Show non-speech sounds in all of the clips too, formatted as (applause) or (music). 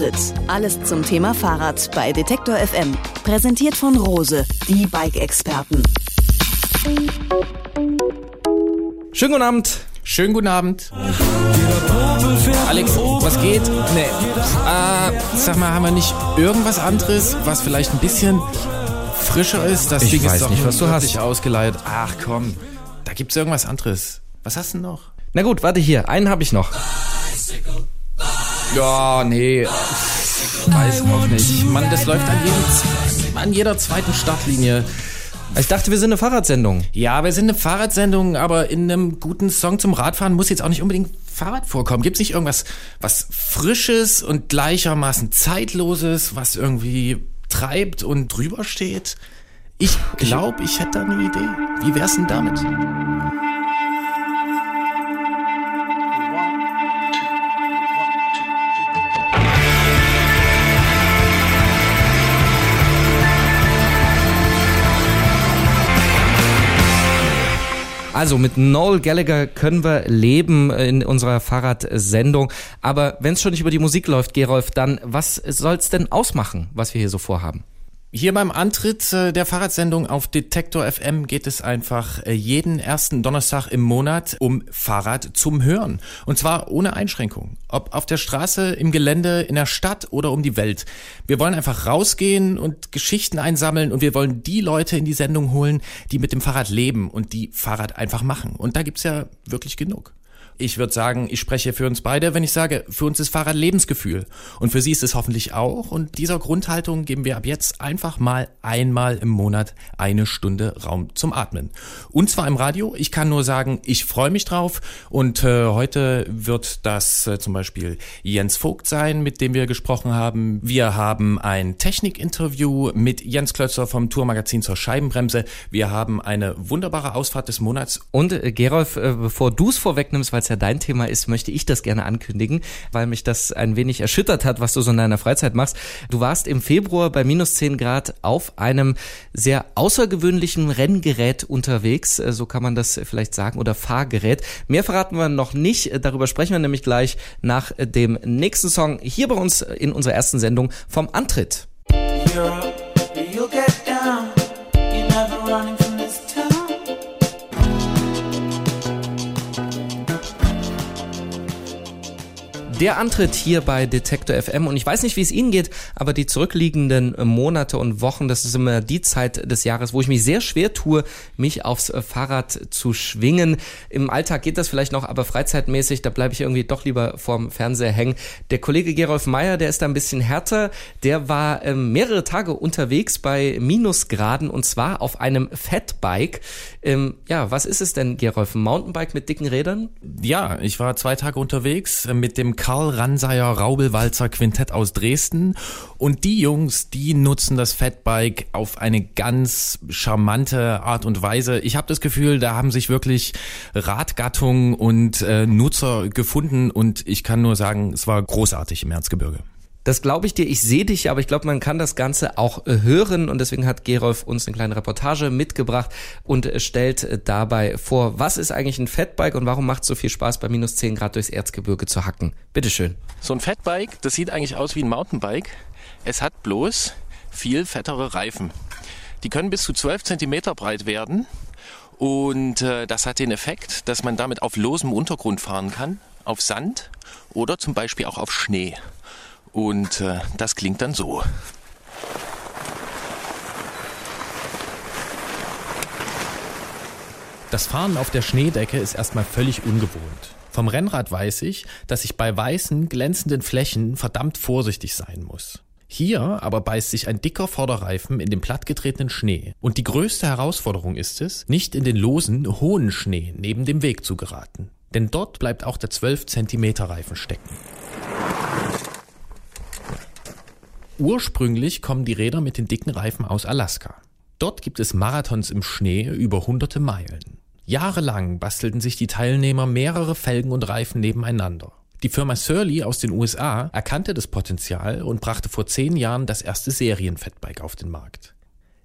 Antritt. Alles zum Thema Fahrrad bei Detektor FM. Präsentiert von Rose, die Bike-Experten. Schönen guten Abend. Schönen guten Abend. Alex, was geht? Nee. Äh, sag mal, haben wir nicht irgendwas anderes, was vielleicht ein bisschen frischer ist? Das Ich Ding weiß ist doch nicht, was du hast. ausgeleiert. Ach komm, da gibt's irgendwas anderes. Was hast du denn noch? Na gut, warte hier. Einen habe ich noch. Ja, nee. Weiß auch nicht. Mann, das läuft an, jedem, an jeder zweiten Startlinie. Ich dachte, wir sind eine Fahrradsendung. Ja, wir sind eine Fahrradsendung, aber in einem guten Song zum Radfahren muss jetzt auch nicht unbedingt Fahrrad vorkommen. Gibt's nicht irgendwas was Frisches und gleichermaßen Zeitloses, was irgendwie treibt und drüber steht? Ich glaube, ich hätte da eine Idee. Wie wär's denn damit? Also mit Noel Gallagher können wir leben in unserer Fahrradsendung. Aber wenn es schon nicht über die Musik läuft, Gerolf, dann was soll's denn ausmachen, was wir hier so vorhaben? Hier beim Antritt äh, der Fahrradsendung auf Detektor FM geht es einfach äh, jeden ersten Donnerstag im Monat um Fahrrad zum Hören. Und zwar ohne Einschränkung. Ob auf der Straße, im Gelände, in der Stadt oder um die Welt. Wir wollen einfach rausgehen und Geschichten einsammeln und wir wollen die Leute in die Sendung holen, die mit dem Fahrrad leben und die Fahrrad einfach machen. Und da gibt's ja wirklich genug. Ich würde sagen, ich spreche für uns beide, wenn ich sage, für uns ist Fahrrad Lebensgefühl. Und für Sie ist es hoffentlich auch. Und dieser Grundhaltung geben wir ab jetzt einfach mal einmal im Monat eine Stunde Raum zum Atmen. Und zwar im Radio. Ich kann nur sagen, ich freue mich drauf. Und äh, heute wird das äh, zum Beispiel Jens Vogt sein, mit dem wir gesprochen haben. Wir haben ein Technikinterview mit Jens Klötzer vom Tourmagazin zur Scheibenbremse. Wir haben eine wunderbare Ausfahrt des Monats Und äh, Gerolf, äh, bevor du es vorwegnimmst, weil ja dein Thema ist, möchte ich das gerne ankündigen, weil mich das ein wenig erschüttert hat, was du so in deiner Freizeit machst. Du warst im Februar bei minus 10 Grad auf einem sehr außergewöhnlichen Renngerät unterwegs, äh, so kann man das vielleicht sagen, oder Fahrgerät. Mehr verraten wir noch nicht, äh, darüber sprechen wir nämlich gleich nach äh, dem nächsten Song hier bei uns in unserer ersten Sendung vom Antritt. Europe, Der Antritt hier bei Detektor FM und ich weiß nicht, wie es Ihnen geht, aber die zurückliegenden Monate und Wochen, das ist immer die Zeit des Jahres, wo ich mich sehr schwer tue, mich aufs Fahrrad zu schwingen. Im Alltag geht das vielleicht noch, aber freizeitmäßig, da bleibe ich irgendwie doch lieber vorm Fernseher hängen. Der Kollege Gerolf Meyer, der ist da ein bisschen härter, der war ähm, mehrere Tage unterwegs bei Minusgraden und zwar auf einem Fatbike. Ähm, ja, was ist es denn, Gerolf? Ein Mountainbike mit dicken Rädern? Ja, ich war zwei Tage unterwegs äh, mit dem Karl Ranseier Raubelwalzer Quintett aus Dresden und die Jungs, die nutzen das Fatbike auf eine ganz charmante Art und Weise. Ich habe das Gefühl, da haben sich wirklich Radgattung und äh, Nutzer gefunden und ich kann nur sagen, es war großartig im Erzgebirge. Das glaube ich dir, ich sehe dich, aber ich glaube, man kann das Ganze auch äh, hören und deswegen hat Gerolf uns eine kleine Reportage mitgebracht und äh, stellt äh, dabei vor, was ist eigentlich ein Fatbike und warum macht es so viel Spaß, bei minus 10 Grad durchs Erzgebirge zu hacken. Bitteschön. So ein Fatbike, das sieht eigentlich aus wie ein Mountainbike. Es hat bloß viel fettere Reifen. Die können bis zu 12 Zentimeter breit werden und das hat den Effekt, dass man damit auf losem Untergrund fahren kann, auf Sand oder zum Beispiel auch auf Schnee. Und äh, das klingt dann so. Das Fahren auf der Schneedecke ist erstmal völlig ungewohnt. Vom Rennrad weiß ich, dass ich bei weißen, glänzenden Flächen verdammt vorsichtig sein muss. Hier aber beißt sich ein dicker Vorderreifen in den plattgetretenen Schnee. Und die größte Herausforderung ist es, nicht in den losen, hohen Schnee neben dem Weg zu geraten. Denn dort bleibt auch der 12 Zentimeter Reifen stecken. Ursprünglich kommen die Räder mit den dicken Reifen aus Alaska. Dort gibt es Marathons im Schnee über hunderte Meilen. Jahrelang bastelten sich die Teilnehmer mehrere Felgen und Reifen nebeneinander. Die Firma Surly aus den USA erkannte das Potenzial und brachte vor zehn Jahren das erste Serien-Fatbike auf den Markt.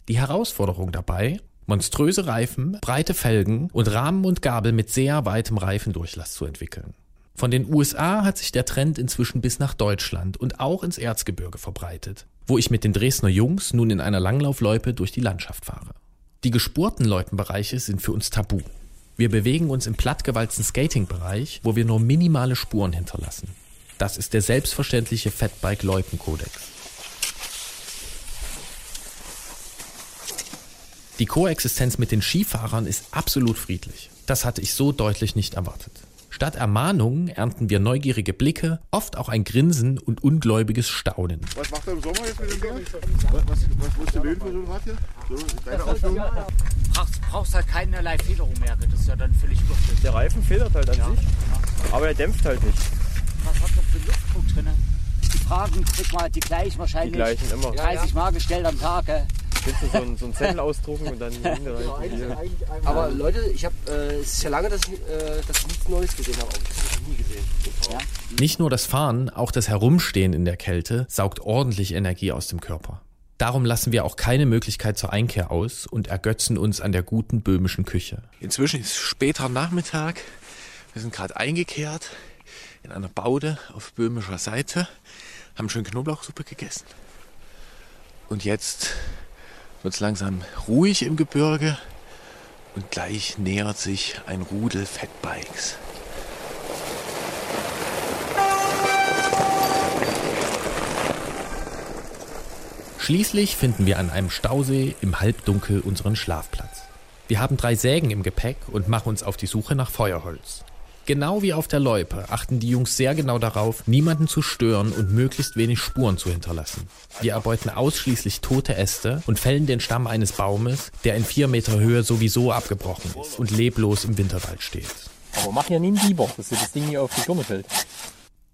Die Herausforderung dabei? Monströse Reifen, breite Felgen und Rahmen und Gabel mit sehr weitem Reifendurchlass zu entwickeln. Von den USA hat sich der Trend inzwischen bis nach Deutschland und auch ins Erzgebirge verbreitet, wo ich mit den Dresdner Jungs nun in einer Langlaufloipe durch die Landschaft fahre. Die gespurten Loipenbereiche sind für uns tabu. Wir bewegen uns im plattgewalzten Skating-Bereich, wo wir nur minimale Spuren hinterlassen. Das ist der selbstverständliche Fatbike-Loipen-Kodex. Die Koexistenz mit den Skifahrern ist absolut friedlich. Das hatte ich so deutlich nicht erwartet. Statt Ermahnungen ernten wir neugierige Blicke, oft auch ein Grinsen und ungläubiges Staunen. Was macht er im Sommer jetzt mit dem Berg? Was, was, was musst du für so ein Rad hier? So, deine Ausführung? brauchst, brauchst halt keinerlei Federung mehr. Das ist ja dann völlig wurscht. Der Reifen federt halt an sich, aber er dämpft halt nicht. Was hat das für einen Luftdruck drin? Die Fragen kriegt man die gleich wahrscheinlich Die gleichen immer. 30 Mal gestellt am Tag. äh. Kannst du so einen, so einen Zettel ausdrucken und dann hinreichen. Hier. Aber Leute, ich habe, äh, es ist ja lange, dass ich, äh, dass ich nichts Neues gesehen habe. Habe ich noch nie gesehen. Ja. Nicht nur das Fahren, auch das Herumstehen in der Kälte saugt ordentlich Energie aus dem Körper. Darum lassen wir auch keine Möglichkeit zur Einkehr aus und ergötzen uns an der guten böhmischen Küche. Inzwischen ist später Nachmittag. Wir sind gerade eingekehrt in einer Baude auf böhmischer Seite, haben schön Knoblauchsuppe gegessen. Und jetzt wird es langsam ruhig im Gebirge und gleich nähert sich ein Rudel Fatbikes. Schließlich finden wir an einem Stausee im Halbdunkel unseren Schlafplatz. Wir haben drei Sägen im Gepäck und machen uns auf die Suche nach Feuerholz. Genau wie auf der Loipe achten die Jungs sehr genau darauf, niemanden zu stören und möglichst wenig Spuren zu hinterlassen. Wir erbeuten ausschließlich tote Äste und fällen den Stamm eines Baumes, der in vier Meter Höhe sowieso abgebrochen ist und leblos im Winterwald steht. Aber mach ja nie einen Biber, dass dir das Ding hier auf die Birne fällt.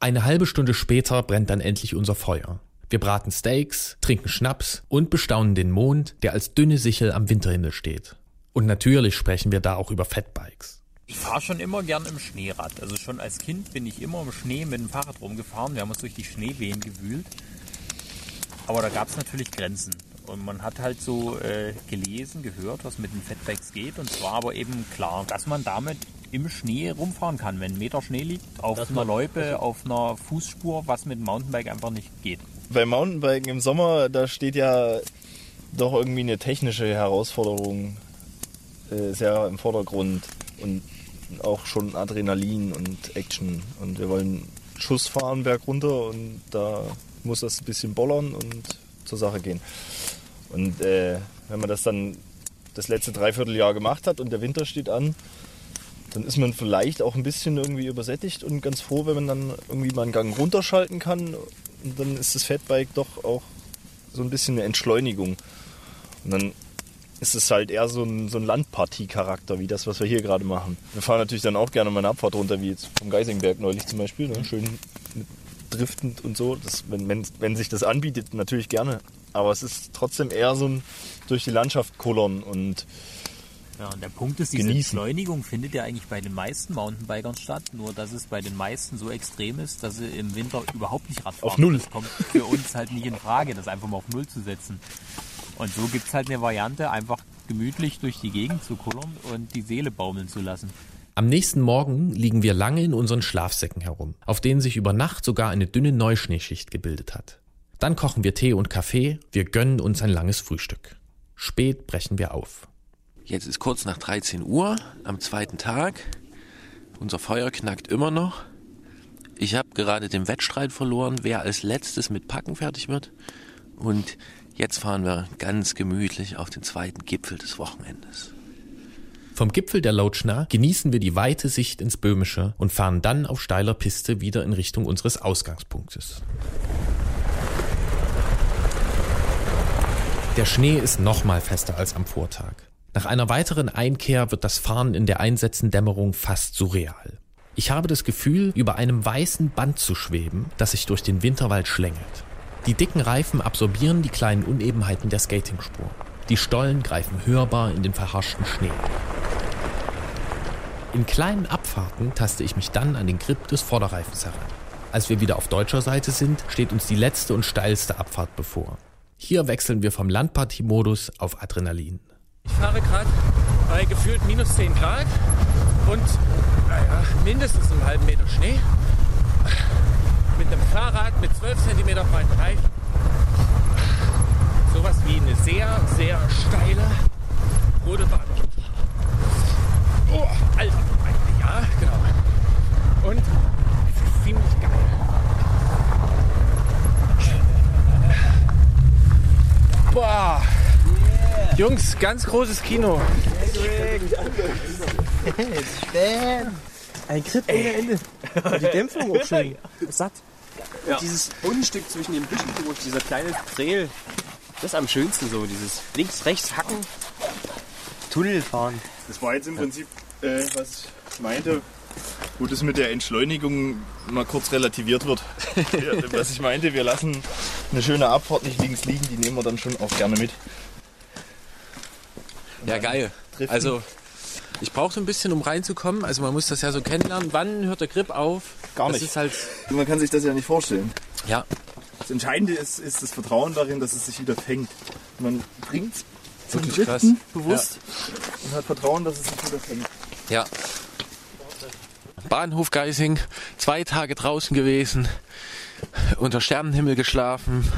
Eine halbe Stunde später brennt dann endlich unser Feuer. Wir braten Steaks, trinken Schnaps und bestaunen den Mond, der als dünne Sichel am Winterhimmel steht. Und natürlich sprechen wir da auch über Fatbikes. Ich fahre schon immer gern im Schneerad. Also schon als Kind bin ich immer im Schnee mit dem Fahrrad rumgefahren. Wir haben uns durch die Schneewehen gewühlt. Aber da gab es natürlich Grenzen. Und man hat halt so äh, gelesen, gehört, was mit den Fatbikes geht. Und zwar aber eben klar, dass man damit im Schnee rumfahren kann. Wenn ein Meter Schnee liegt, auf einer Loipe, auf einer Fußspur, was mit dem Mountainbike einfach nicht geht. Beim Mountainbiken im Sommer, da steht ja doch irgendwie eine technische Herausforderung äh, sehr im Vordergrund und auch schon Adrenalin und Action. Und wir wollen Schuss fahren berg runter und da muss das ein bisschen bollern und zur Sache gehen. Und äh, wenn man das dann das letzte Dreivierteljahr gemacht hat und der Winter steht an, dann ist man vielleicht auch ein bisschen irgendwie übersättigt und ganz froh, wenn man dann irgendwie mal einen Gang runterschalten kann. Und dann ist das Fatbike doch auch so ein bisschen eine Entschleunigung. Und dann ist es halt eher so ein, so ein Landpartie-Charakter, wie das, was wir hier gerade machen. Wir fahren natürlich dann auch gerne mal eine Abfahrt runter, wie jetzt vom Geisingberg neulich zum Beispiel. Ne? Schön driftend und so. Das, wenn, wenn, wenn sich das anbietet, natürlich gerne. Aber es ist trotzdem eher so ein durch die Landschaft kullern und Ja, und der Punkt ist, diese Genießen. Entschleunigung findet ja eigentlich bei den meisten Mountainbikern statt, nur dass es bei den meisten so extrem ist, dass sie im Winter überhaupt nicht Radfahren. Auf Null. Das kommt für uns halt nicht in Frage, das einfach mal auf Null zu setzen. Und so gibt es halt eine Variante, einfach gemütlich durch die Gegend zu kullern und die Seele baumeln zu lassen. Am nächsten Morgen liegen wir lange in unseren Schlafsäcken herum, auf denen sich über Nacht sogar eine dünne Neuschneeschicht gebildet hat. Dann kochen wir Tee und Kaffee, wir gönnen uns ein langes Frühstück. Spät brechen wir auf. Jetzt ist kurz nach 13 Uhr am zweiten Tag. Unser Feuer knackt immer noch. Ich habe gerade den Wettstreit verloren, wer als letztes mit Packen fertig wird. Und jetzt fahren wir ganz gemütlich auf den zweiten Gipfel des Wochenendes. Vom Gipfel der Lotschna genießen wir die weite Sicht ins Böhmische und fahren dann auf steiler Piste wieder in Richtung unseres Ausgangspunktes. Der Schnee ist noch mal fester als am Vortag. Nach einer weiteren Einkehr wird das Fahren in der einsetzenden Dämmerung fast surreal. Ich habe das Gefühl, über einem weißen Band zu schweben, das sich durch den Winterwald schlängelt. Die dicken Reifen absorbieren die kleinen Unebenheiten der Skatingspur. Die Stollen greifen hörbar in den verharschten Schnee. In kleinen Abfahrten taste ich mich dann an den Grip des Vorderreifens heran. Als wir wieder auf deutscher Seite sind, steht uns die letzte und steilste Abfahrt bevor. Hier wechseln wir vom Landpartie-Modus auf Adrenalin. Ich fahre gerade bei gefühlt minus 10 Grad und naja, mindestens einen halben Meter Schnee. Mit einem Fahrrad mit 12 cm breiten Reifen. Sowas wie eine sehr, sehr steile rote Bahn. Oh, Alter, ja, genau. Und es ist ziemlich geil. Boah. Jungs, ganz großes Kino. Ein Grip ohne Ende. Die Dämpfung auch schön. (laughs) Satt. Ja. Dieses Unstück zwischen den Büschen durch, dieser kleine Trail, das ist am schönsten so. Dieses links, rechts hacken, Tunnel fahren. Das war jetzt im Prinzip, äh, was ich meinte, wo das mit der Entschleunigung mal kurz relativiert wird. (laughs) Ja, was ich meinte, wir lassen eine schöne Abfahrt nicht links liegen, die nehmen wir dann schon auch gerne mit. Ja, geil. Driften. Also, ich brauche so ein bisschen, um reinzukommen. Also, man muss das ja so kennenlernen. Wann hört der Grip auf? Gar das nicht. Ist halt, Man kann sich das ja nicht vorstellen. ja. Das Entscheidende ist, ist das Vertrauen darin, dass es sich wieder fängt. Man bringt es zum Wirklich Driften krass. bewusst und hat Vertrauen, dass es sich wieder fängt. Ja. Bahnhof Geising, zwei Tage draußen gewesen, unter Sternenhimmel geschlafen,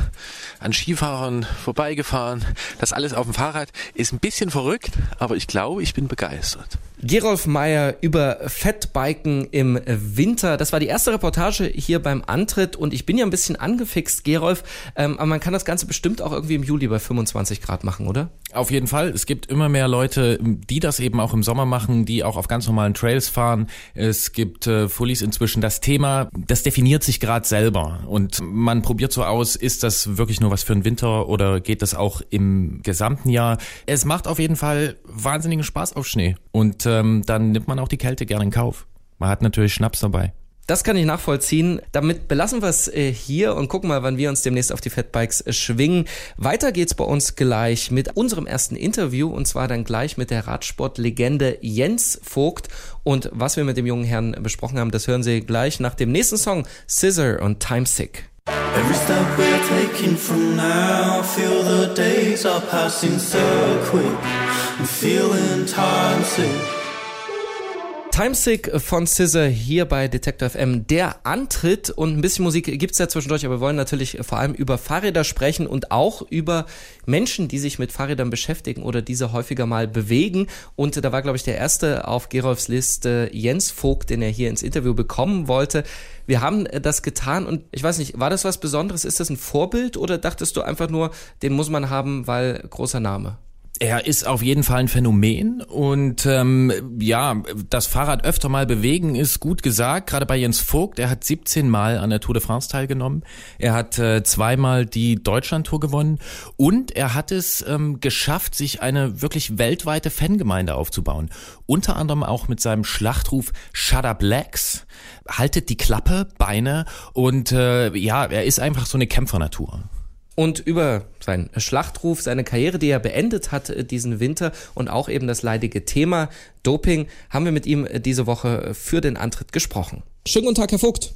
an Skifahrern vorbeigefahren. Das alles auf dem Fahrrad ist ein bisschen verrückt, aber ich glaube, ich bin begeistert. Gerolf Meyer über Fettbiken im Winter. Das war die erste Reportage hier beim Antritt und ich bin ja ein bisschen angefixt, Gerolf. Ähm, aber man kann das Ganze bestimmt auch irgendwie im Juli bei 25 Grad machen, oder? Auf jeden Fall. Es gibt immer mehr Leute, die das eben auch im Sommer machen, die auch auf ganz normalen Trails fahren. Es gibt äh, Fullies inzwischen. Das Thema, das definiert sich gerade selber. Und man probiert so aus, ist das wirklich nur was für den Winter oder geht das auch im gesamten Jahr? Es macht auf jeden Fall wahnsinnigen Spaß auf Schnee. Und ähm, dann nimmt man auch die Kälte gerne in Kauf. Man hat natürlich Schnaps dabei. Das kann ich nachvollziehen. Damit belassen wir es äh, hier und gucken mal, wann wir uns demnächst auf die Fatbikes äh, schwingen. Weiter geht's bei uns gleich mit unserem ersten Interview und zwar dann gleich mit der Radsportlegende Jens Vogt. Und was wir mit dem jungen Herrn besprochen haben, das hören Sie gleich nach dem nächsten Song Scissor und Time Sick. Every step we're taking from now, feel the days are passing so quick. I'm feeling time sick. Timesick von Scissor hier bei Detector FM. Der Antritt und ein bisschen Musik gibt's ja zwischendurch, aber wir wollen natürlich vor allem über Fahrräder sprechen und auch über Menschen, die sich mit Fahrrädern beschäftigen oder diese häufiger mal bewegen. Und da war, glaube ich, der erste auf Gerolfs Liste Jens Vogt, den er hier ins Interview bekommen wollte. Wir haben das getan und ich weiß nicht, war das was Besonderes? Ist das ein Vorbild oder dachtest du einfach nur, den muss man haben, weil großer Name? Er ist auf jeden Fall ein Phänomen und ähm, ja, das Fahrrad öfter mal bewegen ist gut gesagt. Gerade bei Jens Vogt, er hat 17 Mal an der Tour de France teilgenommen. Er hat äh, zweimal die Deutschlandtour gewonnen und er hat es ähm, geschafft, sich eine wirklich weltweite Fangemeinde aufzubauen. Unter anderem auch mit seinem Schlachtruf Shut Up Legs. Haltet die Klappe, Beine und äh, ja, er ist einfach so eine Kämpfernatur. Und über seinen Schlachtruf, seine Karriere, die er beendet hat äh, diesen Winter und auch eben das leidige Thema Doping, haben wir mit ihm äh, diese Woche für den Antritt gesprochen. Schönen guten Tag, Herr Vogt.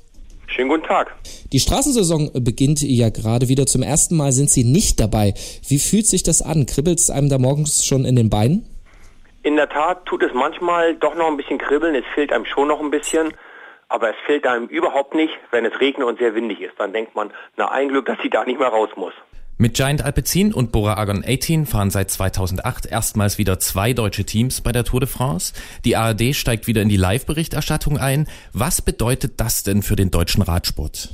Schönen guten Tag. Die Straßensaison beginnt ja gerade wieder. Zum ersten Mal sind Sie nicht dabei. Wie fühlt sich das an? Kribbelt es einem da morgens schon in den Beinen? In der Tat tut es manchmal doch noch ein bisschen kribbeln. Es fehlt einem schon noch ein bisschen. Aber es fehlt einem überhaupt nicht, wenn es regnet und sehr windig ist. Dann denkt man, na ein Glück, dass sie da nicht mehr raus muss. Mit Giant Alpecin und Bora Argon 18 fahren seit 2008 erstmals wieder zwei deutsche Teams bei der Tour de France. Die ARD steigt wieder in die Live-Berichterstattung ein. Was bedeutet das denn für den deutschen Radsport?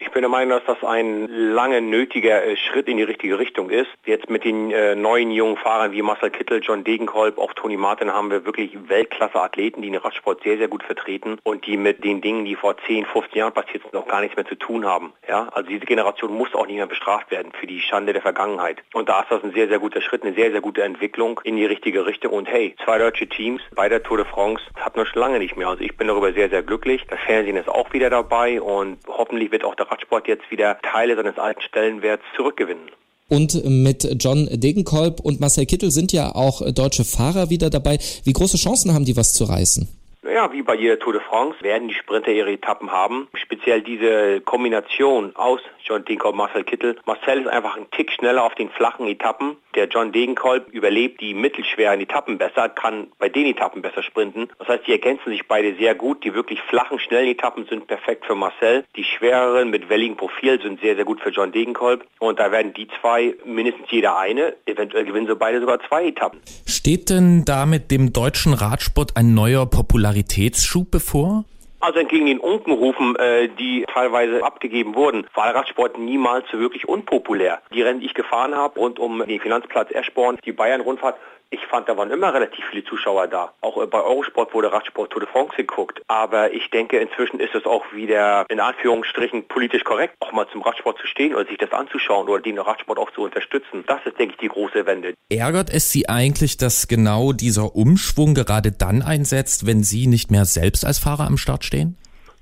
Ich bin der Meinung, dass das ein lange nötiger äh, Schritt in die richtige Richtung ist. Jetzt mit den äh, neuen jungen Fahrern wie Marcel Kittel, John Degenkolb, auch Toni Martin haben wir wirklich Weltklasse-Athleten, die den Radsport sehr, sehr gut vertreten und die mit den Dingen, die vor 10, 15 Jahren passiert sind, auch gar nichts mehr zu tun haben. Ja, also diese Generation muss auch nicht mehr bestraft werden für die Schande der Vergangenheit. Und da ist das ein sehr, sehr guter Schritt, eine sehr, sehr gute Entwicklung in die richtige Richtung. Und hey, zwei deutsche Teams bei der Tour de France hat man schon lange nicht mehr. Also ich bin darüber sehr, sehr glücklich. Das Fernsehen ist auch wieder dabei und hoffentlich wird auch der Radsport jetzt wieder Teile seines alten Stellenwerts zurückgewinnen. Und mit John Degenkolb und Marcel Kittel sind ja auch deutsche Fahrer wieder dabei. Wie große Chancen haben die, was zu reißen? Ja, wie bei jeder Tour de France werden die Sprinter ihre Etappen haben. Speziell diese Kombination aus John Degenkolb Marcel Kittel. Marcel ist einfach ein Tick schneller auf den flachen Etappen. Der John Degenkolb überlebt die mittelschweren Etappen besser, kann bei den Etappen besser sprinten. Das heißt, die ergänzen sich beide sehr gut. Die wirklich flachen, schnellen Etappen sind perfekt für Marcel. Die schwereren mit welligem Profil sind sehr, sehr gut für John Degenkolb. Und da werden die zwei mindestens jeder eine. Eventuell gewinnen sie beide sogar zwei Etappen. Steht denn damit dem deutschen Radsport ein neuer Popularitätsschub bevor? Also entgegen den Unkenrufen, äh, die teilweise abgegeben wurden, war Radsport niemals so wirklich unpopulär. Die Rennen, die ich gefahren habe, rund um den Finanzplatz Eschborn, die Bayern-Rundfahrt, ich fand, da waren immer relativ viele Zuschauer da. Auch äh, bei Eurosport wurde Radsport Tour de France geguckt. Aber ich denke, inzwischen ist es auch wieder in Anführungsstrichen politisch korrekt, auch mal zum Radsport zu stehen oder sich das anzuschauen oder den Radsport auch zu unterstützen. Das ist, denke ich, die große Wende. Ärgert es Sie eigentlich, dass genau dieser Umschwung gerade dann einsetzt, wenn Sie nicht mehr selbst als Fahrer am Start stehen?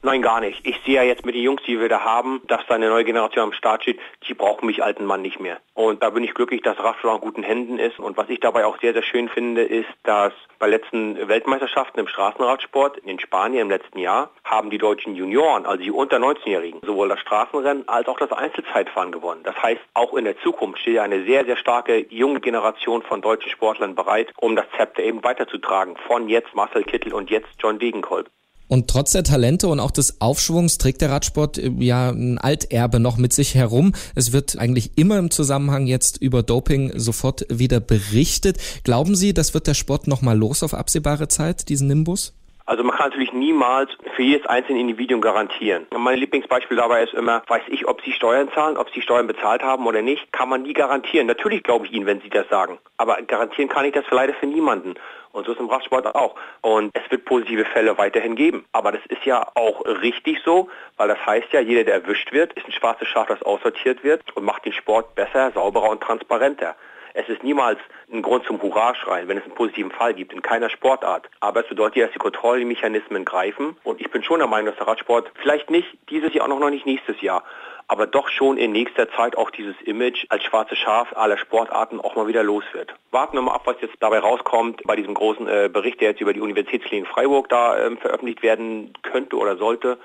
Nein, gar nicht. Ich sehe ja jetzt mit den Jungs, die wir da haben, dass da eine neue Generation am Start steht, die brauchen mich alten Mann nicht mehr. Und da bin ich glücklich, dass Radsport in guten Händen ist. Und was ich dabei auch sehr, sehr schön finde, ist, dass bei letzten Weltmeisterschaften im Straßenradsport in Spanien im letzten Jahr haben die deutschen Junioren, also die unter 19-Jährigen, sowohl das Straßenrennen als auch das Einzelzeitfahren gewonnen. Das heißt, auch in der Zukunft steht eine sehr, sehr starke junge Generation von deutschen Sportlern bereit, um das Zepter eben weiterzutragen. Von jetzt Marcel Kittel und jetzt John Degenkolb. Und trotz der Talente und auch des Aufschwungs trägt der Radsport äh, ja ein Alterbe noch mit sich herum. Es wird eigentlich immer im Zusammenhang jetzt über Doping sofort wieder berichtet. Glauben Sie, das wird der Sport nochmal los auf absehbare Zeit, diesen Nimbus? Also man kann natürlich niemals für jedes einzelne Individuum garantieren. Mein Lieblingsbeispiel dabei ist immer, weiß ich, ob Sie Steuern zahlen, ob Sie Steuern bezahlt haben oder nicht, kann man nie garantieren. Natürlich glaube ich Ihnen, wenn Sie das sagen. Aber garantieren kann ich das leider für niemanden. Und so ist im Radsport auch. Und es wird positive Fälle weiterhin geben. Aber das ist ja auch richtig so, weil das heißt ja, jeder, der erwischt wird, ist ein schwarzes Schaf, das aussortiert wird und macht den Sport besser, sauberer und transparenter. Es ist niemals ein Grund zum Hurra-Schreien, wenn es einen positiven Fall gibt, in keiner Sportart. Aber es bedeutet ja, dass die Kontrollmechanismen greifen. Und ich bin schon der Meinung, dass der Radsport vielleicht nicht dieses Jahr auch noch nicht nächstes Jahr, aber doch schon in nächster Zeit auch dieses Image als schwarze Schaf aller Sportarten auch mal wieder los wird. Warten wir mal ab, was jetzt dabei rauskommt bei diesem großen äh, Bericht, der jetzt über die Universitätsklinik Freiburg da äh, veröffentlicht werden könnte oder sollte.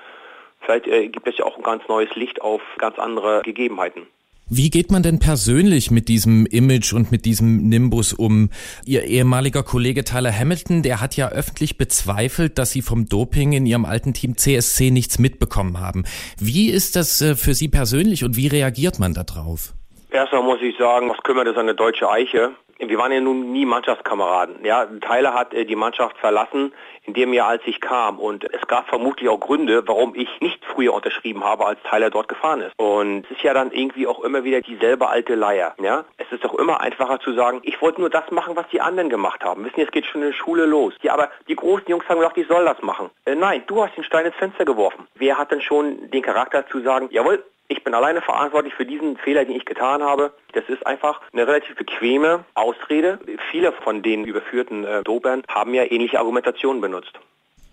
Vielleicht äh, gibt es ja auch ein ganz neues Licht auf ganz andere Gegebenheiten. Wie geht man denn persönlich mit diesem Image und mit diesem Nimbus um? Ihr ehemaliger Kollege Tyler Hamilton, der hat ja öffentlich bezweifelt, dass Sie vom Doping in Ihrem alten Team CSC nichts mitbekommen haben. Wie ist das äh, für Sie persönlich und wie reagiert man darauf? Erstmal muss ich sagen, was kümmert es eine deutsche Eiche? Wir waren ja nun nie Mannschaftskameraden. Ja, Tyler hat äh, die Mannschaft verlassen in dem Jahr, als ich kam. Und es gab vermutlich auch Gründe, warum ich nicht früher unterschrieben habe, als Tyler dort gefahren ist. Und es ist ja dann irgendwie auch immer wieder dieselbe alte Leier. Ja, es ist doch immer einfacher zu sagen, ich wollte nur das machen, was die anderen gemacht haben. Wissen es geht schon in der Schule los. Ja, aber die großen Jungs haben gesagt, ich soll das machen. Äh, nein, du hast den Stein ins Fenster geworfen. Wer hat denn schon den Charakter zu sagen, jawohl, ich bin alleine verantwortlich für diesen Fehler, den ich getan habe. Das ist einfach eine relativ bequeme Ausrede. Viele von den überführten äh, Dobern haben ja ähnliche Argumentationen benutzt.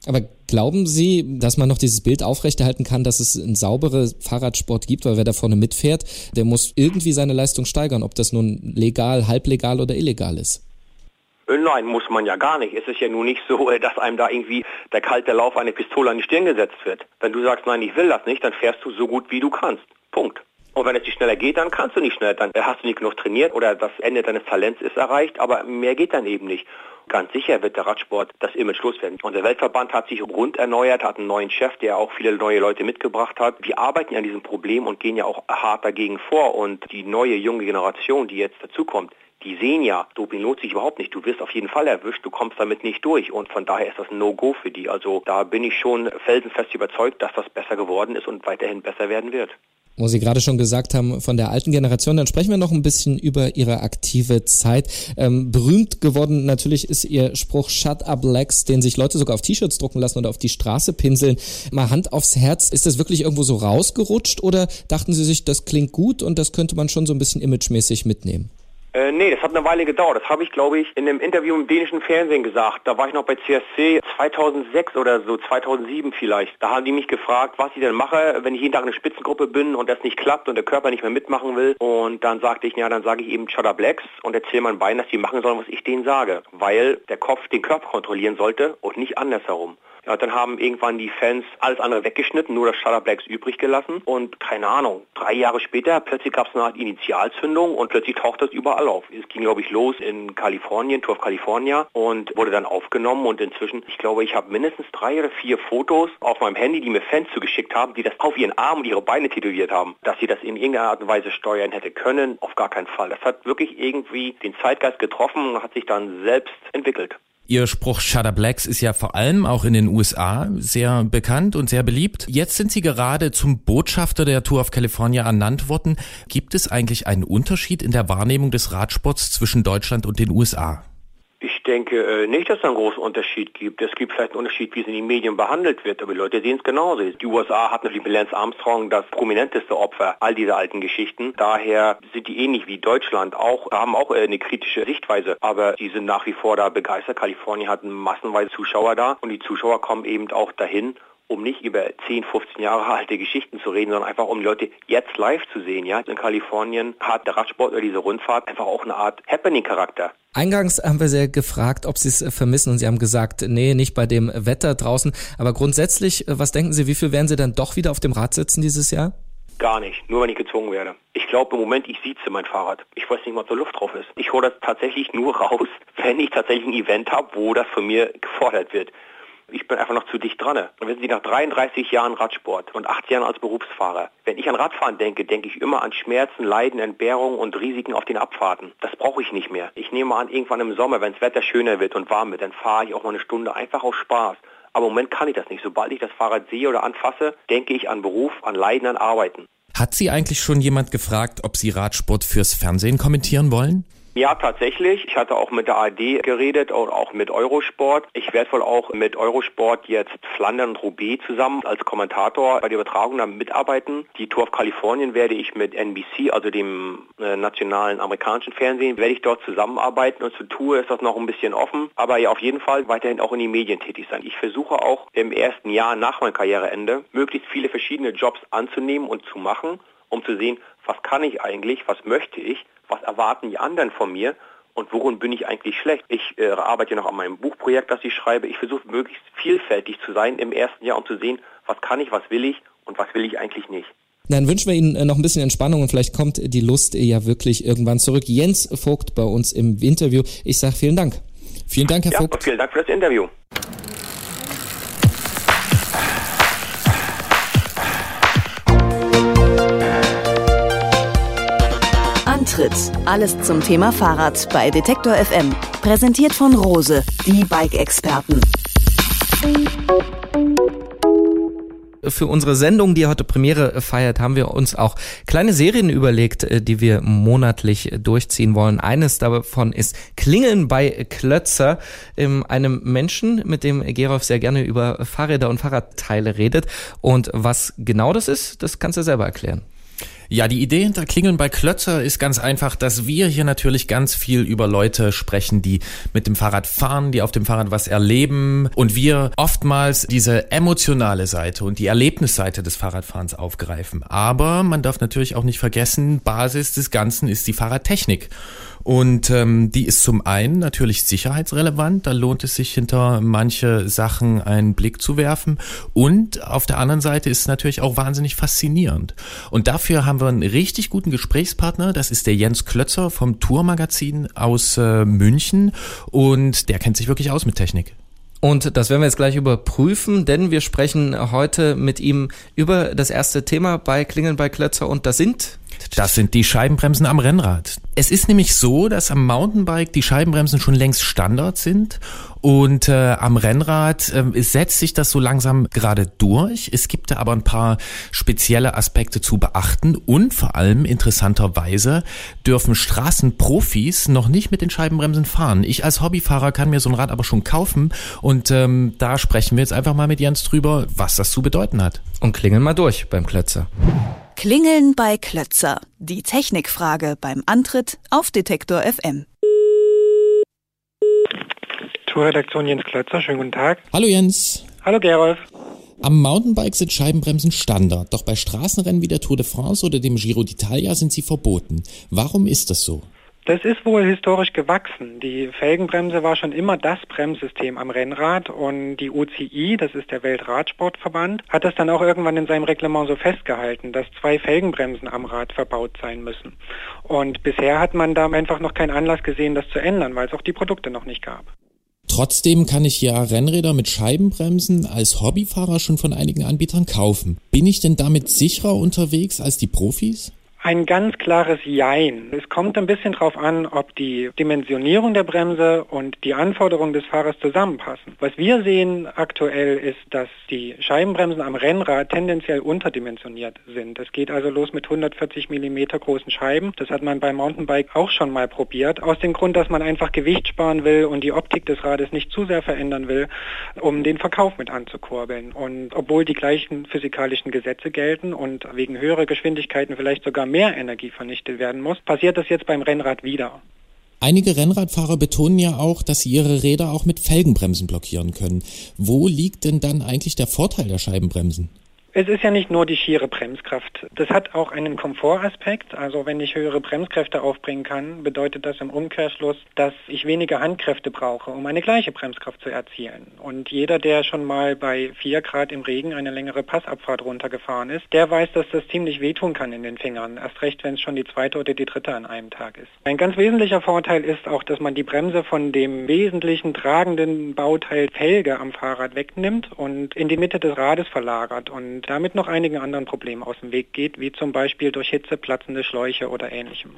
Aber glauben Sie, dass man noch dieses Bild aufrechterhalten kann, dass es einen sauberen Fahrradsport gibt, weil wer da vorne mitfährt, der muss irgendwie seine Leistung steigern, ob das nun legal, halblegal oder illegal ist? Nein, muss man ja gar nicht. Es ist ja nun nicht so, (laughs) dass einem da irgendwie der kalte Lauf eine Pistole an die Stirn gesetzt wird. Wenn du sagst, nein, ich will das nicht, dann fährst du so gut wie du kannst. Punkt. Und wenn es nicht schneller geht, dann kannst du nicht schneller. Dann hast du nicht genug trainiert oder das Ende deines Talents ist erreicht, aber mehr geht dann eben nicht. Ganz sicher wird der Radsport das Image loswerden. Unser Weltverband hat sich rund erneuert, hat einen neuen Chef, der auch viele neue Leute mitgebracht hat. Wir arbeiten an diesem Problem und gehen ja auch hart dagegen vor. Und die neue junge Generation, die jetzt dazukommt, die sehen ja, Doping lohnt sich überhaupt nicht. Du wirst auf jeden Fall erwischt, du kommst damit nicht durch. Und von daher ist das ein No-Go für die. Also da bin ich schon felsenfest überzeugt, dass das besser geworden ist und weiterhin besser werden wird. Wo Sie gerade schon gesagt haben, von der alten Generation. Dann sprechen wir noch ein bisschen über Ihre aktive Zeit. Ähm, berühmt geworden natürlich ist Ihr Spruch Shut up Lex, den sich Leute sogar auf T-Shirts drucken lassen oder auf die Straße pinseln. Mal Hand aufs Herz, ist das wirklich irgendwo so rausgerutscht oder dachten Sie sich, das klingt gut und das könnte man schon so ein bisschen imagemäßig mitnehmen? Äh, nee, das hat eine Weile gedauert. Das habe ich, glaube ich, in einem Interview im dänischen Fernsehen gesagt. Da war ich noch bei CSC 2006 oder so, 2007 vielleicht. Da haben die mich gefragt, was ich denn mache, wenn ich jeden Tag in einer Spitzengruppe bin und das nicht klappt und der Körper nicht mehr mitmachen will. Und dann sagte ich, ja, dann sage ich eben Cheddar Blacks und erzähle meinen Beinen, dass die machen sollen, was ich denen sage. Weil der Kopf den Körper kontrollieren sollte und nicht andersherum. Ja, dann haben irgendwann die Fans alles andere weggeschnitten, nur das Shutter Blacks übrig gelassen. Und keine Ahnung, drei Jahre später, plötzlich gab es eine Art Initialzündung und plötzlich taucht das überall auf. Es ging, glaube ich, los in Kalifornien, Tour of California und wurde dann aufgenommen. Und inzwischen, ich glaube, ich habe mindestens drei oder vier Fotos auf meinem Handy, die mir Fans zugeschickt haben, die das auf ihren Arm und ihre Beine tätowiert haben. Dass sie das in irgendeiner Art und Weise steuern hätte können, auf gar keinen Fall. Das hat wirklich irgendwie den Zeitgeist getroffen und hat sich dann selbst entwickelt. Ihr Spruch Shutter Blacks ist ja vor allem auch in den USA sehr bekannt und sehr beliebt. Jetzt sind Sie gerade zum Botschafter der Tour of California ernannt worden. Gibt es eigentlich einen Unterschied in der Wahrnehmung des Radsports zwischen Deutschland und den USA? Ich denke äh, nicht, dass es einen großen Unterschied gibt. Es gibt vielleicht einen Unterschied, wie es in den Medien behandelt wird, aber die Leute sehen es genauso. Die USA hat natürlich mit Lance Armstrong das prominenteste Opfer all dieser alten Geschichten. Daher sind die ähnlich wie Deutschland auch, haben auch äh, eine kritische Sichtweise, aber die sind nach wie vor da begeistert. Kalifornien hat massenweise Zuschauer da und die Zuschauer kommen eben auch dahin, um nicht über 10, 15 Jahre alte Geschichten zu reden, sondern einfach um die Leute jetzt live zu sehen. Ja? In Kalifornien hat der Radsport oder diese Rundfahrt einfach auch eine Art Happening-Charakter. Eingangs haben wir Sie gefragt, ob Sie es vermissen und Sie haben gesagt, nee, nicht bei dem Wetter draußen. Aber grundsätzlich, äh, was denken Sie, wie viel werden Sie dann doch wieder auf dem Rad sitzen dieses Jahr? Gar nicht, nur wenn ich gezwungen werde. Ich glaube im Moment, ich sieze mein Fahrrad. Ich weiß nicht, was zur Luft drauf ist. Ich hole das tatsächlich nur (laughs) raus, wenn ich tatsächlich ein Event habe, wo das von mir gefordert wird. Ich bin einfach noch zu dicht dran. Und wenn Sie nach 33 Jahren Radsport und 8 Jahren als Berufsfahrer, wenn ich an Radfahren denke, denke ich immer an Schmerzen, Leiden, Entbehrungen und Risiken auf den Abfahrten. Das brauche ich nicht mehr. Ich nehme an, irgendwann im Sommer, wenn das Wetter schöner wird und warm wird, dann fahre ich auch mal eine Stunde einfach aus Spaß. Aber im Moment kann ich das nicht. Sobald ich das Fahrrad sehe oder anfasse, denke ich an Beruf, an Leiden, an Arbeiten. Hat Sie eigentlich schon jemand gefragt, ob Sie Radsport fürs Fernsehen kommentieren wollen? Ja, tatsächlich. Ich hatte auch mit der ARD geredet und auch mit Eurosport. Ich werde wohl auch mit Eurosport jetzt Flandern und Roubaix zusammen als Kommentator bei der Übertragung dann mitarbeiten. Die Tour of Kalifornien werde ich mit NBC, also dem äh, nationalen amerikanischen Fernsehen, werde ich dort zusammenarbeiten und zur Tour ist das noch ein bisschen offen. Aber ja, auf jeden Fall weiterhin auch in den Medien tätig sein. Ich versuche auch im ersten Jahr nach meinem Karriereende möglichst viele verschiedene Jobs anzunehmen und zu machen, um zu sehen, was kann ich eigentlich, was möchte ich was erwarten die anderen von mir und worin bin ich eigentlich schlecht. Ich äh, arbeite noch an meinem Buchprojekt, das ich schreibe. Ich versuche möglichst vielfältig zu sein im ersten Jahr, um zu sehen, was kann ich, was will ich und was will ich eigentlich nicht. Dann wünschen wir Ihnen äh, noch ein bisschen Entspannung und vielleicht kommt die Lust ja wirklich irgendwann zurück. Jens Vogt bei uns im Interview. Ich sage vielen Dank. Vielen Dank, Herr ja, Vogt. Vielen Dank für das Interview. Antritt. Alles zum Thema Fahrrad bei Detektor FM. Präsentiert von Rose, die Bike-Experten. Für unsere Sendung, die heute Premiere feiert, haben wir uns auch kleine Serien überlegt, äh, die wir monatlich durchziehen wollen. Eines davon ist Klingeln bei Klötzer, ähm, einem Menschen, mit dem Gerolf sehr gerne über Fahrräder und Fahrradteile redet. Und was genau das ist, das kannst du selber erklären. Ja, die Idee hinter Klingeln bei Klötzer ist ganz einfach, dass wir hier natürlich ganz viel über Leute sprechen, die mit dem Fahrrad fahren, die auf dem Fahrrad was erleben und wir oftmals diese emotionale Seite und die Erlebnisseite des Fahrradfahrens aufgreifen. Aber man darf natürlich auch nicht vergessen, Basis des Ganzen ist die Fahrradtechnik. Und ähm, die ist zum einen natürlich sicherheitsrelevant, da lohnt es sich hinter manche Sachen einen Blick zu werfen. Und auf der anderen Seite ist es natürlich auch wahnsinnig faszinierend. Und dafür haben wir einen richtig guten Gesprächspartner, das ist der Jens Klötzer vom Tourmagazin aus äh, München und der kennt sich wirklich aus mit Technik. Und das werden wir jetzt gleich überprüfen, denn wir sprechen heute mit ihm über das erste Thema bei Klingeln bei Klötzer und das sind das sind die Scheibenbremsen am Rennrad. Es ist nämlich so, dass am Mountainbike die Scheibenbremsen schon längst Standard sind Und äh, am Rennrad äh, setzt sich das so langsam gerade durch. Es gibt da aber ein paar spezielle Aspekte zu beachten und vor allem interessanterweise dürfen Straßenprofis noch nicht mit den Scheibenbremsen fahren. Ich als Hobbyfahrer kann mir so ein Rad aber schon kaufen und ähm, da sprechen wir jetzt einfach mal mit Jens drüber, was das zu bedeuten hat. Und klingeln mal durch beim Klötzer. Klingeln bei Klötzer. Die Technikfrage beim Antritt auf Detektor FM. Tourredaktion Jens Klötzer, schönen guten Tag. Hallo Jens. Hallo Gerolf. Am Mountainbike sind Scheibenbremsen Standard, doch bei Straßenrennen wie der Tour de France oder dem Giro d'Italia sind sie verboten. Warum ist das so? Das ist wohl historisch gewachsen. Die Felgenbremse war schon immer das Bremssystem am Rennrad und die UCI, das ist der Weltradsportverband, hat das dann auch irgendwann in seinem Reglement so festgehalten, dass zwei Felgenbremsen am Rad verbaut sein müssen. Und bisher hat man da einfach noch keinen Anlass gesehen, das zu ändern, weil es auch die Produkte noch nicht gab. Trotzdem kann ich ja Rennräder mit Scheibenbremsen als Hobbyfahrer schon von einigen Anbietern kaufen. Bin ich denn damit sicherer unterwegs als die Profis? Ein ganz klares Jein. Es kommt ein bisschen darauf an, ob die Dimensionierung der Bremse und die Anforderungen des Fahrers zusammenpassen. Was wir sehen aktuell ist, dass die Scheibenbremsen am Rennrad tendenziell unterdimensioniert sind. Es geht also los mit 140 mm großen Scheiben. Das hat man beim Mountainbike auch schon mal probiert. Aus dem Grund, dass man einfach Gewicht sparen will und die Optik des Rades nicht zu sehr verändern will, um den Verkauf mit anzukurbeln. Und obwohl die gleichen physikalischen Gesetze gelten und wegen höherer Geschwindigkeiten vielleicht sogar mehr Energie vernichtet werden muss, passiert das jetzt beim Rennrad wieder. Einige Rennradfahrer betonen ja auch, dass sie ihre Räder auch mit Felgenbremsen blockieren können. Wo liegt denn dann eigentlich der Vorteil der Scheibenbremsen? Es ist ja nicht nur die schiere Bremskraft. Das hat auch einen Komfortaspekt. Also wenn ich höhere Bremskräfte aufbringen kann, bedeutet das im Umkehrschluss, dass ich weniger Handkräfte brauche, um eine gleiche Bremskraft zu erzielen. Und jeder, der schon mal bei 4 Grad im Regen eine längere Passabfahrt runtergefahren ist, der weiß, dass das ziemlich wehtun kann in den Fingern. Erst recht, wenn es schon die zweite oder die dritte an einem Tag ist. Ein ganz wesentlicher Vorteil ist auch, dass man die Bremse von dem wesentlichen tragenden Bauteil Felge am Fahrrad wegnimmt und in die Mitte des Rades verlagert. Und und damit noch einigen anderen Problemen aus dem Weg geht, wie zum Beispiel durch Hitze platzende Schläuche oder ähnlichem.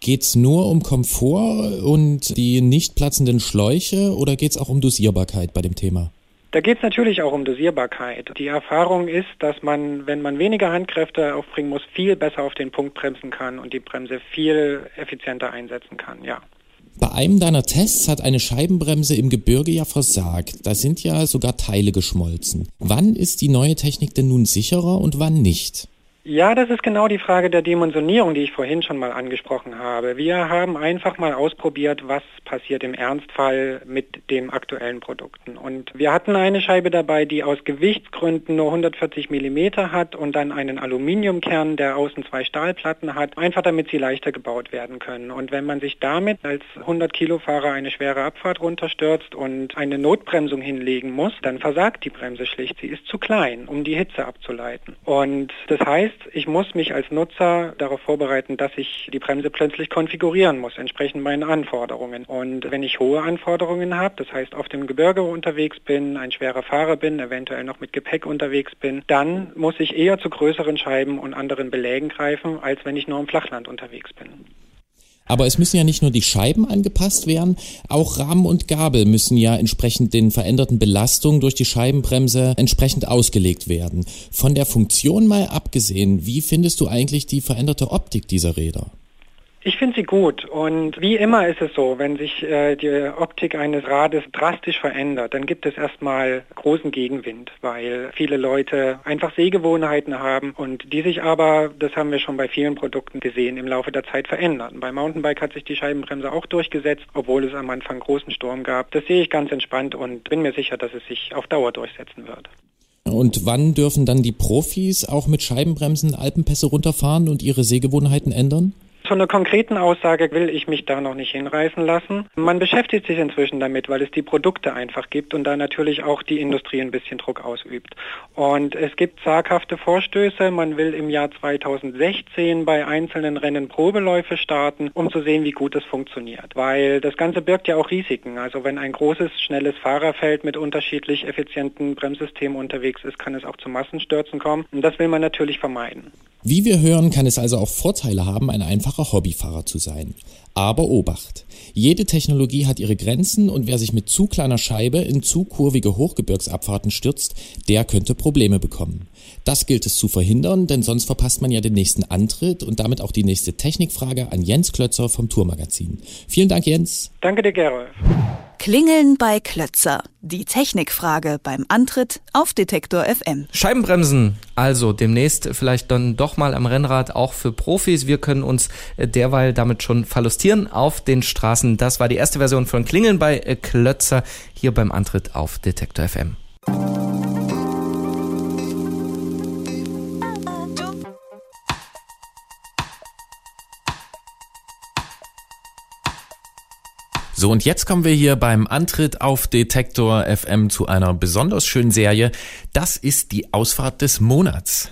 Geht es nur um Komfort und die nicht platzenden Schläuche oder geht es auch um Dosierbarkeit bei dem Thema? Da geht es natürlich auch um Dosierbarkeit. Die Erfahrung ist, dass man, wenn man weniger Handkräfte aufbringen muss, viel besser auf den Punkt bremsen kann und die Bremse viel effizienter einsetzen kann, ja. Bei einem deiner Tests hat eine Scheibenbremse im Gebirge ja versagt. Da sind ja sogar Teile geschmolzen. Wann ist die neue Technik denn nun sicherer und wann nicht? Ja, das ist genau die Frage der Dimensionierung, die ich vorhin schon mal angesprochen habe. Wir haben einfach mal ausprobiert, was passiert im Ernstfall mit den aktuellen Produkten. Und wir hatten eine Scheibe dabei, die aus Gewichtsgründen nur 140 Millimeter hat und dann einen Aluminiumkern, der außen zwei Stahlplatten hat, einfach damit sie leichter gebaut werden können. Und wenn man sich damit als 100 Kilo Fahrer eine schwere Abfahrt runterstürzt und eine Notbremsung hinlegen muss, dann versagt die Bremse schlicht. Sie ist zu klein, um die Hitze abzuleiten. Und das heißt, heißt, ich muss mich als Nutzer darauf vorbereiten, dass ich die Bremse plötzlich konfigurieren muss, entsprechend meinen Anforderungen. Und wenn ich hohe Anforderungen habe, das heißt auf dem Gebirge unterwegs bin, ein schwerer Fahrer bin, eventuell noch mit Gepäck unterwegs bin, dann muss ich eher zu größeren Scheiben und anderen Belägen greifen, als wenn ich nur im Flachland unterwegs bin. Aber es müssen ja nicht nur die Scheiben angepasst werden, auch Rahmen und Gabel müssen ja entsprechend den veränderten Belastungen durch die Scheibenbremse entsprechend ausgelegt werden. Von der Funktion mal abgesehen, wie findest du eigentlich die veränderte Optik dieser Räder? Ich finde sie gut und wie immer ist es so, wenn sich äh, die Optik eines Rades drastisch verändert, dann gibt es erstmal großen Gegenwind, weil viele Leute einfach Sehgewohnheiten haben und die sich aber, das haben wir schon bei vielen Produkten gesehen, im Laufe der Zeit verändern. Bei Mountainbike hat sich die Scheibenbremse auch durchgesetzt, obwohl es am Anfang großen Sturm gab. Das sehe ich ganz entspannt und bin mir sicher, dass es sich auf Dauer durchsetzen wird. Und wann dürfen dann die Profis auch mit Scheibenbremsen Alpenpässe runterfahren und ihre Sehgewohnheiten ändern? Zu einer konkreten Aussage will ich mich da noch nicht hinreißen lassen. Man beschäftigt sich inzwischen damit, weil es die Produkte einfach gibt und da natürlich auch die Industrie ein bisschen Druck ausübt. Und es gibt zaghafte Vorstöße. Man will im Jahr 2016 bei einzelnen Rennen Probeläufe starten, um zu sehen, wie gut es funktioniert. Weil das Ganze birgt ja auch Risiken. Also wenn ein großes, schnelles Fahrerfeld mit unterschiedlich effizienten Bremssystemen unterwegs ist, kann es auch zu Massenstürzen kommen. Und das will man natürlich vermeiden. Wie wir hören, kann es also auch Vorteile haben, ein einfacher einfacher Hobbyfahrer zu sein. Aber Obacht! Jede Technologie hat ihre Grenzen und wer sich mit zu kleiner Scheibe in zu kurvige Hochgebirgsabfahrten stürzt, der könnte Probleme bekommen. Das gilt es zu verhindern, denn sonst verpasst man ja den nächsten Antritt und damit auch die nächste Technikfrage an Jens Klötzer vom Tourmagazin. Vielen Dank, Jens. Danke dir, Gerolf. Klingeln bei Klötzer. Die Technikfrage beim Antritt auf Detektor FM. Scheibenbremsen, also demnächst vielleicht dann doch mal am Rennrad auch für Profis. Wir können uns äh, derweil damit schon verlustieren auf den Straßen. Das war die erste Version von Klingeln bei äh, Klötzer hier beim Antritt auf Detektor FM. So, und jetzt kommen wir hier beim Antritt auf Detektor FM zu einer besonders schönen Serie. Das ist die Ausfahrt des Monats.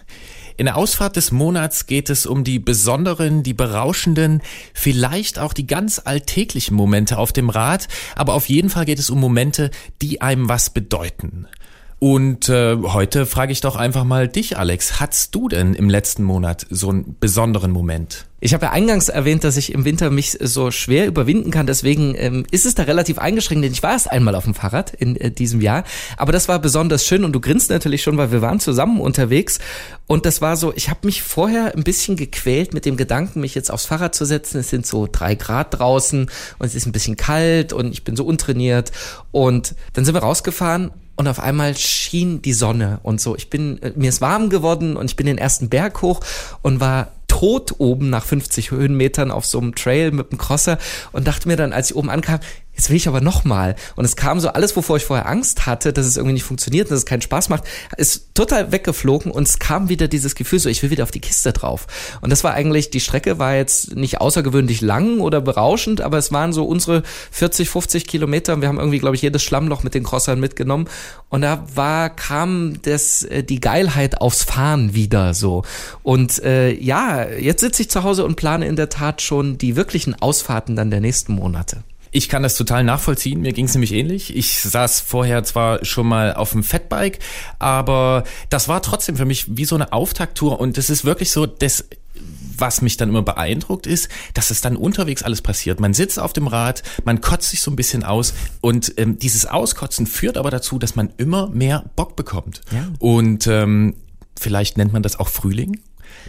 In der Ausfahrt des Monats geht es um die besonderen, die berauschenden, vielleicht auch die ganz alltäglichen Momente auf dem Rad, aber auf jeden Fall geht es um Momente, die einem was bedeuten. Und äh, heute frage ich doch einfach mal dich, Alex. Hattest du denn im letzten Monat so einen besonderen Moment? Ich habe ja eingangs erwähnt, dass ich im Winter mich so schwer überwinden kann. Deswegen ähm, ist es da relativ eingeschränkt, denn ich war erst einmal auf dem Fahrrad in äh, diesem Jahr. Aber das war besonders schön und du grinst natürlich schon, weil wir waren zusammen unterwegs. Und das war so, ich habe mich vorher ein bisschen gequält mit dem Gedanken, mich jetzt aufs Fahrrad zu setzen. Es sind so drei Grad draußen und es ist ein bisschen kalt und ich bin so untrainiert. Und dann sind wir rausgefahren und auf einmal schien die Sonne und so. Ich bin, äh, mir ist warm geworden und ich bin den ersten Berg hoch und war tot oben nach 50 Höhenmetern auf so einem Trail mit dem Crosser und dachte mir dann, als ich oben ankam, jetzt will ich aber nochmal. Und es kam so alles, wovor ich vorher Angst hatte, dass es irgendwie nicht funktioniert, dass es keinen Spaß macht, ist total weggeflogen und es kam wieder dieses Gefühl so, ich will wieder auf die Kiste drauf. Und das war eigentlich, die Strecke war jetzt nicht außergewöhnlich lang oder berauschend, aber es waren so unsere 40, 50 Kilometer und wir haben irgendwie, glaube ich, jedes Schlammloch mit den Crossern mitgenommen. Und da war, kam das, äh, die Geilheit aufs Fahren wieder so. Und äh, ja, jetzt sitze ich zu Hause und plane in der Tat schon die wirklichen Ausfahrten dann der nächsten Monate. Ich kann das total nachvollziehen. Mir ging es nämlich ähnlich. Ich saß vorher zwar schon mal auf dem Fatbike, aber das war trotzdem für mich wie so eine Auftakttour und es ist wirklich so, das was mich dann immer beeindruckt ist, dass es dann unterwegs alles passiert. Man sitzt auf dem Rad, man kotzt sich so ein bisschen aus und ähm, dieses Auskotzen führt aber dazu, dass man immer mehr Bock bekommt. Ja. Und ähm, vielleicht nennt man das auch Frühling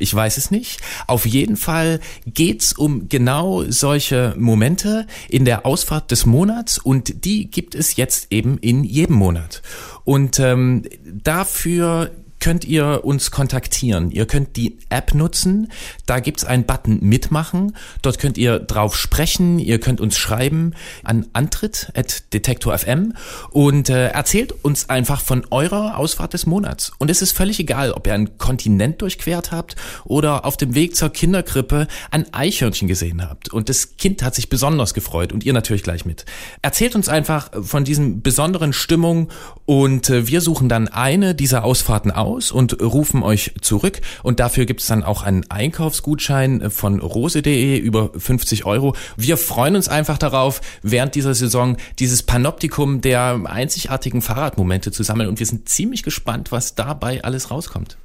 ich weiß es nicht. Auf jeden Fall geht's um genau solche Momente in der Ausfahrt des Monats und die gibt es jetzt eben in jedem Monat. Und ähm, dafür könnt ihr uns kontaktieren. Ihr könnt die App nutzen. Da gibt's einen Button Mitmachen. Dort könnt ihr drauf sprechen. Ihr könnt uns schreiben an antritt.detektor.fm und äh, erzählt uns einfach von eurer Ausfahrt des Monats. Und es ist völlig egal, ob ihr einen Kontinent durchquert habt oder auf dem Weg zur Kinderkrippe ein Eichhörnchen gesehen habt. Und das Kind hat sich besonders gefreut und ihr natürlich gleich mit. Erzählt uns einfach von diesen besonderen Stimmungen und äh, wir suchen dann eine dieser Ausfahrten aus aus und rufen euch zurück. Und dafür gibt es dann auch einen Einkaufsgutschein von rose.de über 50 Euro. Wir freuen uns einfach darauf, während dieser Saison dieses Panoptikum der einzigartigen Fahrradmomente zu sammeln. Und wir sind ziemlich gespannt, was dabei alles rauskommt.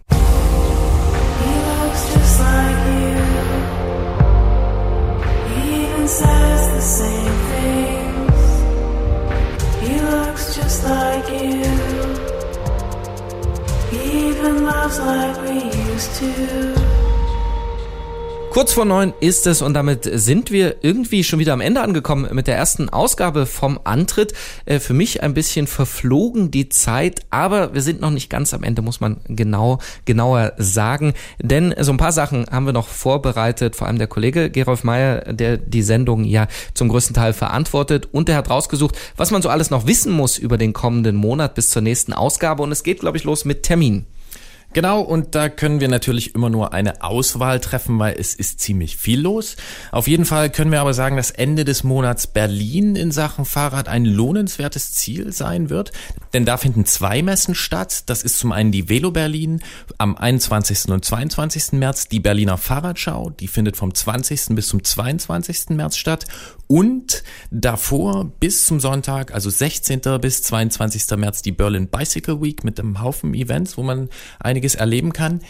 just Kurz vor neun ist es und damit sind wir irgendwie schon wieder am Ende angekommen mit der ersten Ausgabe vom Antritt. Äh, für mich ein bisschen verflogen die Zeit, aber wir sind noch nicht ganz am Ende, muss man genau, genauer sagen. Denn so ein paar Sachen haben wir noch vorbereitet, vor allem der Kollege Gerolf Meyer, der die Sendung ja zum größten Teil verantwortet und der hat rausgesucht, was man so alles noch wissen muss über den kommenden Monat bis zur nächsten Ausgabe und es geht, glaube ich, los mit Termin. Genau, und da können wir natürlich immer nur eine Auswahl treffen, weil es ist ziemlich viel los. Auf jeden Fall können wir aber sagen, dass Ende des Monats Berlin in Sachen Fahrrad ein lohnenswertes Ziel sein wird. Denn da finden zwei Messen statt. Das ist zum einen die Velo Berlin am 21. und 22. März, die Berliner Fahrradschau, die findet vom 20. bis zum 22. März statt. Und davor bis zum Sonntag, also 16. bis 22. März, die Berlin Bicycle Week mit einem Haufen Events, wo man einige einiges erleben kann.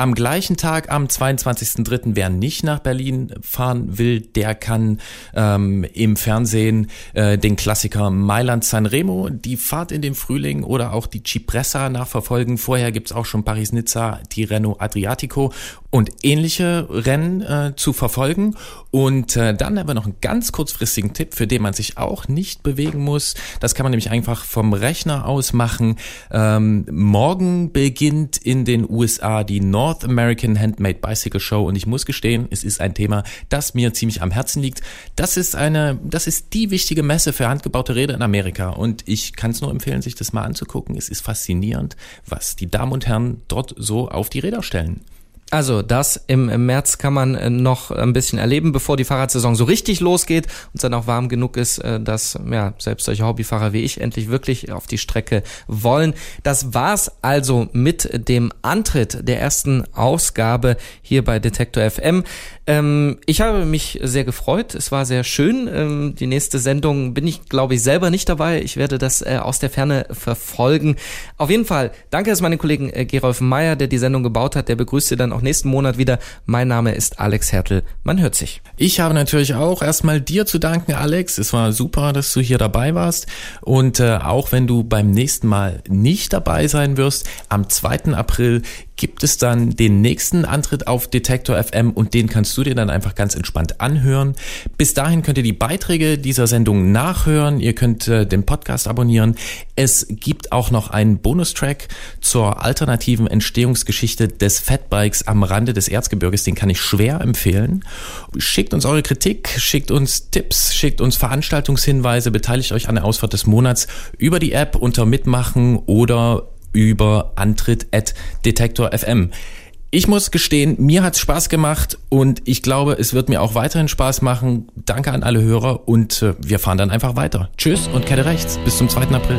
Am gleichen Tag, am 22.03., wer nicht nach Berlin fahren will, der kann ähm, im Fernsehen äh, den Klassiker Mailand Sanremo, die Fahrt in den Frühling oder auch die Cipressa nachverfolgen. Vorher gibt's auch schon Paris-Nizza, Tirreno Adriatico und ähnliche Rennen äh, zu verfolgen. Und äh, dann haben wir noch einen ganz kurzfristigen Tipp, für den man sich auch nicht bewegen muss. Das kann man nämlich einfach vom Rechner aus machen. Ähm, morgen beginnt in den USA die North American Handmade Bicycle Show und ich muss gestehen, es ist ein Thema, das mir ziemlich am Herzen liegt. Das ist eine, das ist die wichtige Messe für handgebaute Räder in Amerika und ich kann es nur empfehlen, sich das mal anzugucken. Es ist faszinierend, was die Damen und Herren dort so auf die Räder stellen. Also das im, März kann man äh, noch ein bisschen erleben, bevor die Fahrradsaison so richtig losgeht und es dann auch warm genug ist, äh, dass ja selbst solche Hobbyfahrer wie ich endlich wirklich auf die Strecke wollen. Das war's also mit dem Antritt der ersten Ausgabe hier bei Detektor FM. Ähm, ich habe mich sehr gefreut. Es war sehr schön. Ähm, die nächste Sendung bin ich, glaube ich, selber nicht dabei. Ich werde das äh, aus der Ferne verfolgen. Auf jeden Fall, danke dass meine Kollegen äh, Gerolf Meyer, der die Sendung gebaut hat. Der begrüßt Sie dann auch nächsten Monat wieder. Mein Name ist Alex Hertel. Man hört sich. Ich habe natürlich auch erstmal dir zu danken, Alex. Es war super, dass du hier dabei warst. Und äh, auch wenn du beim nächsten Mal nicht dabei sein wirst, am 2. April gibt es dann den nächsten Antritt auf Detektor FM und den kannst du dir dann einfach ganz entspannt anhören. Bis dahin könnt ihr die Beiträge dieser Sendung nachhören. Ihr könnt äh, den Podcast abonnieren. Es gibt auch noch einen Bonustrack zur alternativen Entstehungsgeschichte des Fatbikes am Rande des Erzgebirges. Den kann ich schwer empfehlen. Schickt uns eure Kritik, schickt uns Tipps, schickt uns Veranstaltungshinweise, beteiligt euch an der Ausfahrt des Monats über die App unter Mitmachen oder über Antritt at Detektor FM. Ich muss gestehen, mir hat's Spaß gemacht und ich glaube, es wird mir auch weiterhin Spaß machen. Danke an alle Hörer und äh, wir fahren dann einfach weiter. Tschüss und Kette rechts. Bis zum 2. April.